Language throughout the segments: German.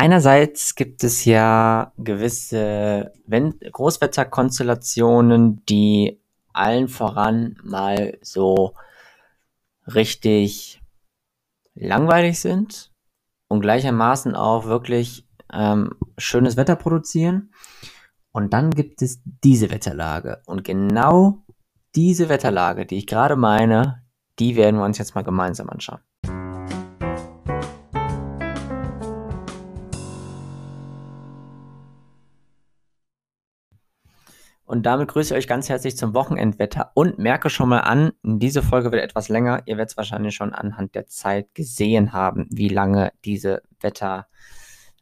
einerseits gibt es ja gewisse Großwetterkonstellationen, die allen voran mal so richtig langweilig sind und gleichermaßen auch wirklich ähm, schönes Wetter produzieren. Und dann gibt es diese Wetterlage. Und genau diese Wetterlage, die ich gerade meine, die werden wir uns jetzt mal gemeinsam anschauen. Und damit grüße ich euch ganz herzlich zum Wochenendwetter und merke schon mal an, diese Folge wird etwas länger. Ihr werdet es wahrscheinlich schon anhand der Zeit gesehen haben, wie lange diese Wetter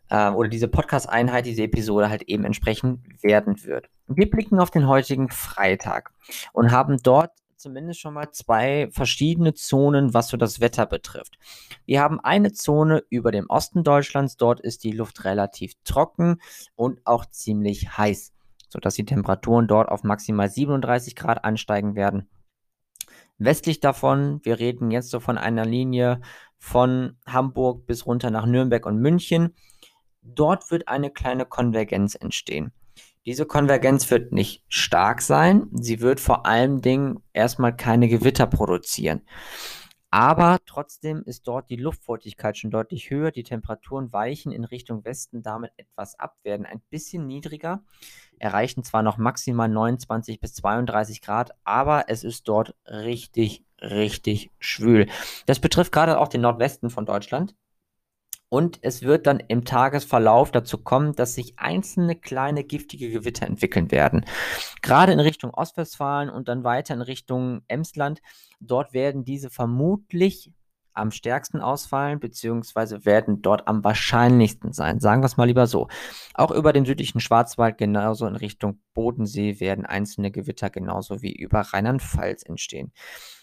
äh, oder diese Podcast-Einheit, diese Episode halt eben entsprechend werden wird. Wir blicken auf den heutigen Freitag und haben dort zumindest schon mal zwei verschiedene Zonen, was so das Wetter betrifft. Wir haben eine Zone über dem Osten Deutschlands, dort ist die Luft relativ trocken und auch ziemlich heiß sodass die Temperaturen dort auf maximal 37 Grad ansteigen werden. Westlich davon, wir reden jetzt so von einer Linie von Hamburg bis runter nach Nürnberg und München. Dort wird eine kleine Konvergenz entstehen. Diese Konvergenz wird nicht stark sein, sie wird vor allen Dingen erstmal keine Gewitter produzieren. Aber trotzdem ist dort die Luftfeuchtigkeit schon deutlich höher. Die Temperaturen weichen in Richtung Westen damit etwas ab, werden ein bisschen niedriger, erreichen zwar noch maximal 29 bis 32 Grad, aber es ist dort richtig, richtig schwül. Das betrifft gerade auch den Nordwesten von Deutschland. Und es wird dann im Tagesverlauf dazu kommen, dass sich einzelne kleine giftige Gewitter entwickeln werden. Gerade in Richtung Ostwestfalen und dann weiter in Richtung Emsland. Dort werden diese vermutlich am stärksten ausfallen, beziehungsweise werden dort am wahrscheinlichsten sein. Sagen wir es mal lieber so. Auch über den südlichen Schwarzwald, genauso in Richtung Bodensee, werden einzelne Gewitter genauso wie über Rheinland-Pfalz entstehen.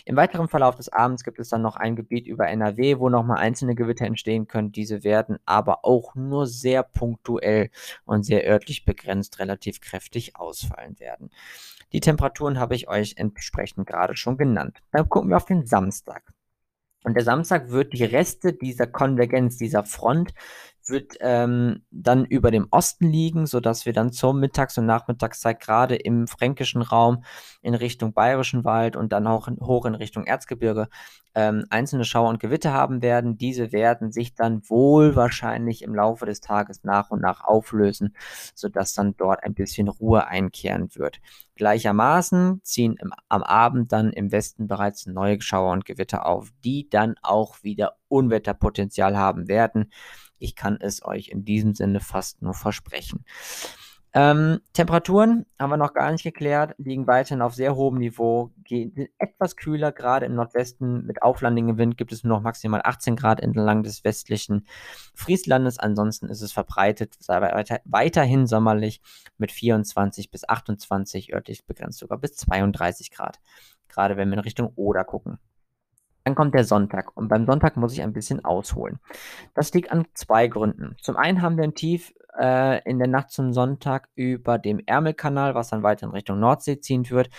Im weiteren Verlauf des Abends gibt es dann noch ein Gebiet über NRW, wo nochmal einzelne Gewitter entstehen können. Diese werden aber auch nur sehr punktuell und sehr örtlich begrenzt relativ kräftig ausfallen werden. Die Temperaturen habe ich euch entsprechend gerade schon genannt. Dann gucken wir auf den Samstag. Und der Samstag wird die Reste dieser Konvergenz, dieser Front, wird ähm, dann über dem Osten liegen, sodass wir dann zur Mittags- und Nachmittagszeit gerade im fränkischen Raum in Richtung Bayerischen Wald und dann auch in, hoch in Richtung Erzgebirge ähm, einzelne Schauer und Gewitter haben werden. Diese werden sich dann wohl wahrscheinlich im Laufe des Tages nach und nach auflösen, sodass dann dort ein bisschen Ruhe einkehren wird. Gleichermaßen ziehen im, am Abend dann im Westen bereits neue Schauer und Gewitter auf, die dann auch wieder Unwetterpotenzial haben werden. Ich kann es euch in diesem Sinne fast nur versprechen. Ähm, Temperaturen haben wir noch gar nicht geklärt, liegen weiterhin auf sehr hohem Niveau, gehen etwas kühler, gerade im Nordwesten mit auflandigem Wind gibt es nur noch maximal 18 Grad entlang des westlichen Frieslandes. Ansonsten ist es verbreitet, weiter, weiterhin sommerlich mit 24 bis 28, örtlich begrenzt sogar bis 32 Grad, gerade wenn wir in Richtung Oder gucken. Dann kommt der Sonntag und beim Sonntag muss ich ein bisschen ausholen. Das liegt an zwei Gründen. Zum einen haben wir ein Tief äh, in der Nacht zum Sonntag über dem Ärmelkanal, was dann weiter in Richtung Nordsee ziehen wird.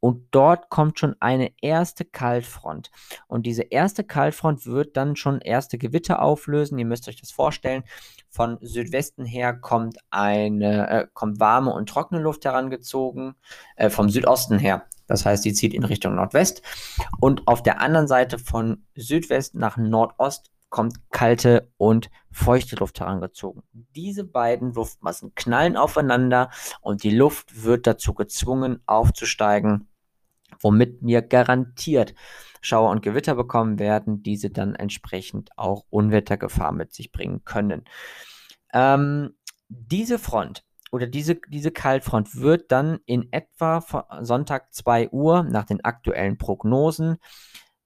Und dort kommt schon eine erste Kaltfront. Und diese erste Kaltfront wird dann schon erste Gewitter auflösen. Ihr müsst euch das vorstellen. Von Südwesten her kommt eine, äh, kommt warme und trockene Luft herangezogen. Äh, vom Südosten her das heißt, die zieht in Richtung Nordwest. Und auf der anderen Seite von Südwest nach Nordost kommt kalte und feuchte Luft herangezogen. Diese beiden Luftmassen knallen aufeinander und die Luft wird dazu gezwungen aufzusteigen, womit wir garantiert Schauer und Gewitter bekommen werden, diese dann entsprechend auch Unwettergefahr mit sich bringen können. Ähm, diese Front oder diese, diese Kaltfront wird dann in etwa Sonntag 2 Uhr nach den aktuellen Prognosen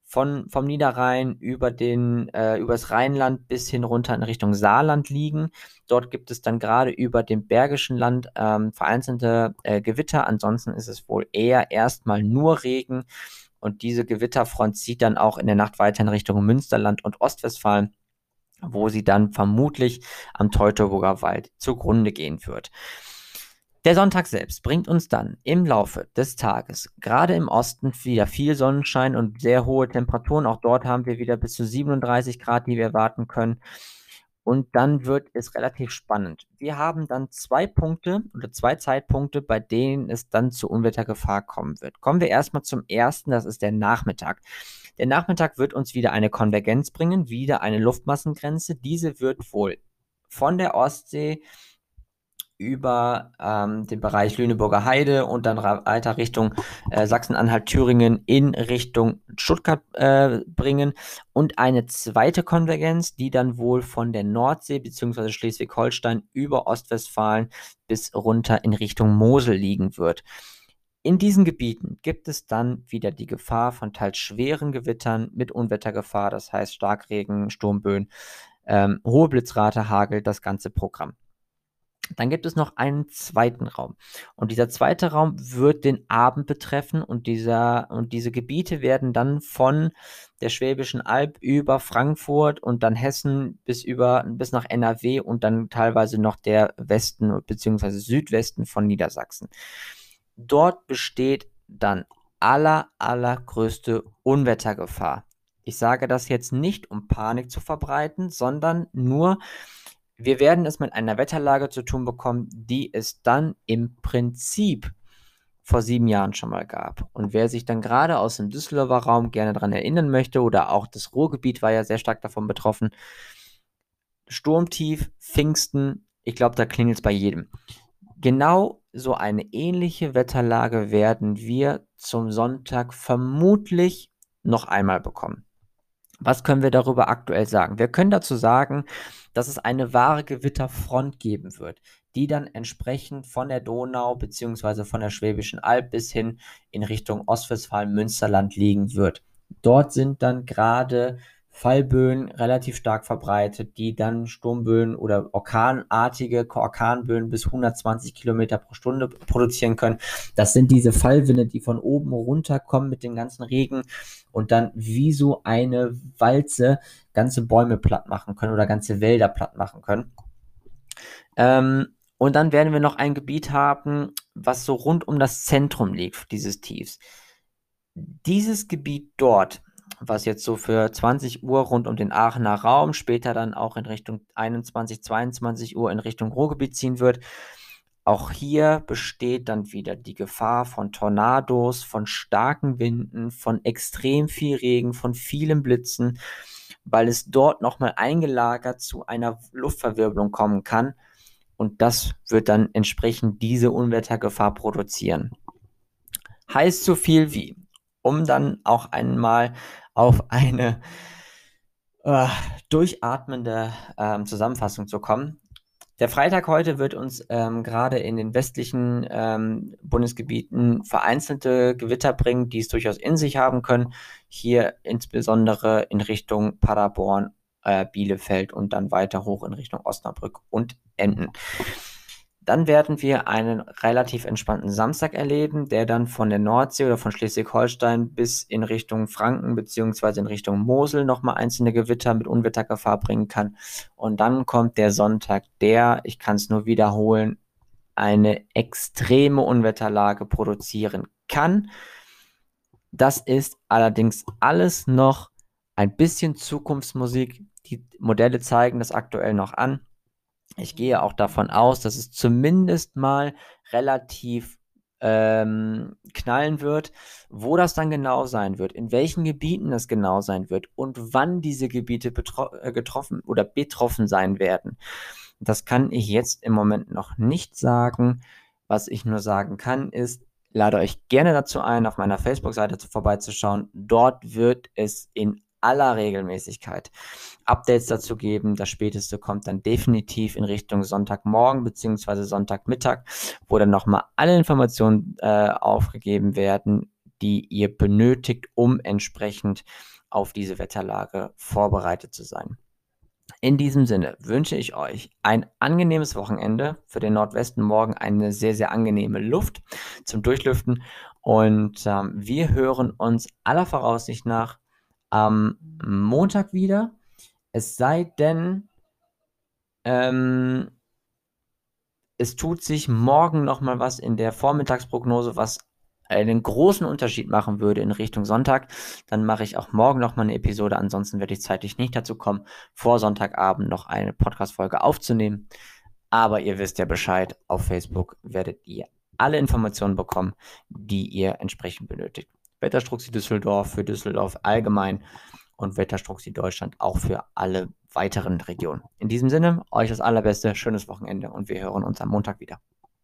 von, vom Niederrhein über den, äh, übers Rheinland bis hin runter in Richtung Saarland liegen. Dort gibt es dann gerade über dem Bergischen Land ähm, vereinzelte äh, Gewitter. Ansonsten ist es wohl eher erstmal nur Regen. Und diese Gewitterfront zieht dann auch in der Nacht weiter in Richtung Münsterland und Ostwestfalen wo sie dann vermutlich am Teutoburger Wald zugrunde gehen wird. Der Sonntag selbst bringt uns dann im Laufe des Tages, gerade im Osten, wieder viel Sonnenschein und sehr hohe Temperaturen. Auch dort haben wir wieder bis zu 37 Grad, die wir erwarten können. Und dann wird es relativ spannend. Wir haben dann zwei Punkte oder zwei Zeitpunkte, bei denen es dann zu Unwettergefahr kommen wird. Kommen wir erstmal zum ersten, das ist der Nachmittag. Der Nachmittag wird uns wieder eine Konvergenz bringen, wieder eine Luftmassengrenze. Diese wird wohl von der Ostsee über ähm, den Bereich Lüneburger Heide und dann weiter Richtung äh, Sachsen-Anhalt, Thüringen in Richtung Stuttgart äh, bringen und eine zweite Konvergenz, die dann wohl von der Nordsee bzw. Schleswig-Holstein über Ostwestfalen bis runter in Richtung Mosel liegen wird. In diesen Gebieten gibt es dann wieder die Gefahr von teils schweren Gewittern mit Unwettergefahr, das heißt Starkregen, Sturmböen, ähm, hohe Blitzrate, Hagel, das ganze Programm. Dann gibt es noch einen zweiten Raum. Und dieser zweite Raum wird den Abend betreffen und, dieser, und diese Gebiete werden dann von der Schwäbischen Alb über Frankfurt und dann Hessen bis über bis nach NRW und dann teilweise noch der Westen bzw. Südwesten von Niedersachsen. Dort besteht dann aller, allergrößte Unwettergefahr. Ich sage das jetzt nicht, um Panik zu verbreiten, sondern nur, wir werden es mit einer Wetterlage zu tun bekommen, die es dann im Prinzip vor sieben Jahren schon mal gab. Und wer sich dann gerade aus dem Düsseldorfer Raum gerne daran erinnern möchte, oder auch das Ruhrgebiet war ja sehr stark davon betroffen, Sturmtief, Pfingsten, ich glaube, da klingelt es bei jedem. Genau so eine ähnliche Wetterlage werden wir zum Sonntag vermutlich noch einmal bekommen. Was können wir darüber aktuell sagen? Wir können dazu sagen, dass es eine wahre Gewitterfront geben wird, die dann entsprechend von der Donau bzw. von der Schwäbischen Alb bis hin in Richtung Ostwestfalen-Münsterland liegen wird. Dort sind dann gerade Fallböen relativ stark verbreitet, die dann Sturmböen oder orkanartige Orkanböen bis 120 Kilometer pro Stunde produzieren können. Das sind diese Fallwinde, die von oben runterkommen mit dem ganzen Regen und dann wie so eine Walze ganze Bäume platt machen können oder ganze Wälder platt machen können. Ähm, und dann werden wir noch ein Gebiet haben, was so rund um das Zentrum liegt, dieses Tiefs. Dieses Gebiet dort was jetzt so für 20 Uhr rund um den Aachener Raum, später dann auch in Richtung 21, 22 Uhr in Richtung Ruhrgebiet ziehen wird. Auch hier besteht dann wieder die Gefahr von Tornados, von starken Winden, von extrem viel Regen, von vielen Blitzen, weil es dort nochmal eingelagert zu einer Luftverwirbelung kommen kann. Und das wird dann entsprechend diese Unwettergefahr produzieren. Heißt so viel wie, um dann auch einmal auf eine äh, durchatmende ähm, Zusammenfassung zu kommen. Der Freitag heute wird uns ähm, gerade in den westlichen ähm, Bundesgebieten vereinzelte Gewitter bringen, die es durchaus in sich haben können. Hier insbesondere in Richtung Paderborn, äh, Bielefeld und dann weiter hoch in Richtung Osnabrück und Emden. Dann werden wir einen relativ entspannten Samstag erleben, der dann von der Nordsee oder von Schleswig-Holstein bis in Richtung Franken bzw. in Richtung Mosel nochmal einzelne Gewitter mit Unwettergefahr bringen kann. Und dann kommt der Sonntag, der, ich kann es nur wiederholen, eine extreme Unwetterlage produzieren kann. Das ist allerdings alles noch ein bisschen Zukunftsmusik. Die Modelle zeigen das aktuell noch an. Ich gehe auch davon aus, dass es zumindest mal relativ ähm, knallen wird. Wo das dann genau sein wird, in welchen Gebieten das genau sein wird und wann diese Gebiete äh, getroffen oder betroffen sein werden. Das kann ich jetzt im Moment noch nicht sagen. Was ich nur sagen kann, ist, lade euch gerne dazu ein, auf meiner Facebook-Seite vorbeizuschauen. Dort wird es in aller Regelmäßigkeit Updates dazu geben. Das späteste kommt dann definitiv in Richtung Sonntagmorgen bzw. Sonntagmittag, wo dann nochmal alle Informationen äh, aufgegeben werden, die ihr benötigt, um entsprechend auf diese Wetterlage vorbereitet zu sein. In diesem Sinne wünsche ich euch ein angenehmes Wochenende. Für den Nordwesten morgen eine sehr, sehr angenehme Luft zum Durchlüften. Und ähm, wir hören uns aller Voraussicht nach am Montag wieder. Es sei denn, ähm, es tut sich morgen noch mal was in der Vormittagsprognose, was einen großen Unterschied machen würde in Richtung Sonntag, dann mache ich auch morgen noch mal eine Episode. Ansonsten werde ich zeitlich nicht dazu kommen, vor Sonntagabend noch eine Podcast-Folge aufzunehmen. Aber ihr wisst ja Bescheid, auf Facebook werdet ihr alle Informationen bekommen, die ihr entsprechend benötigt. Wetterstruxi Düsseldorf für Düsseldorf allgemein und Wetterstruxi Deutschland auch für alle weiteren Regionen. In diesem Sinne, euch das allerbeste, schönes Wochenende und wir hören uns am Montag wieder.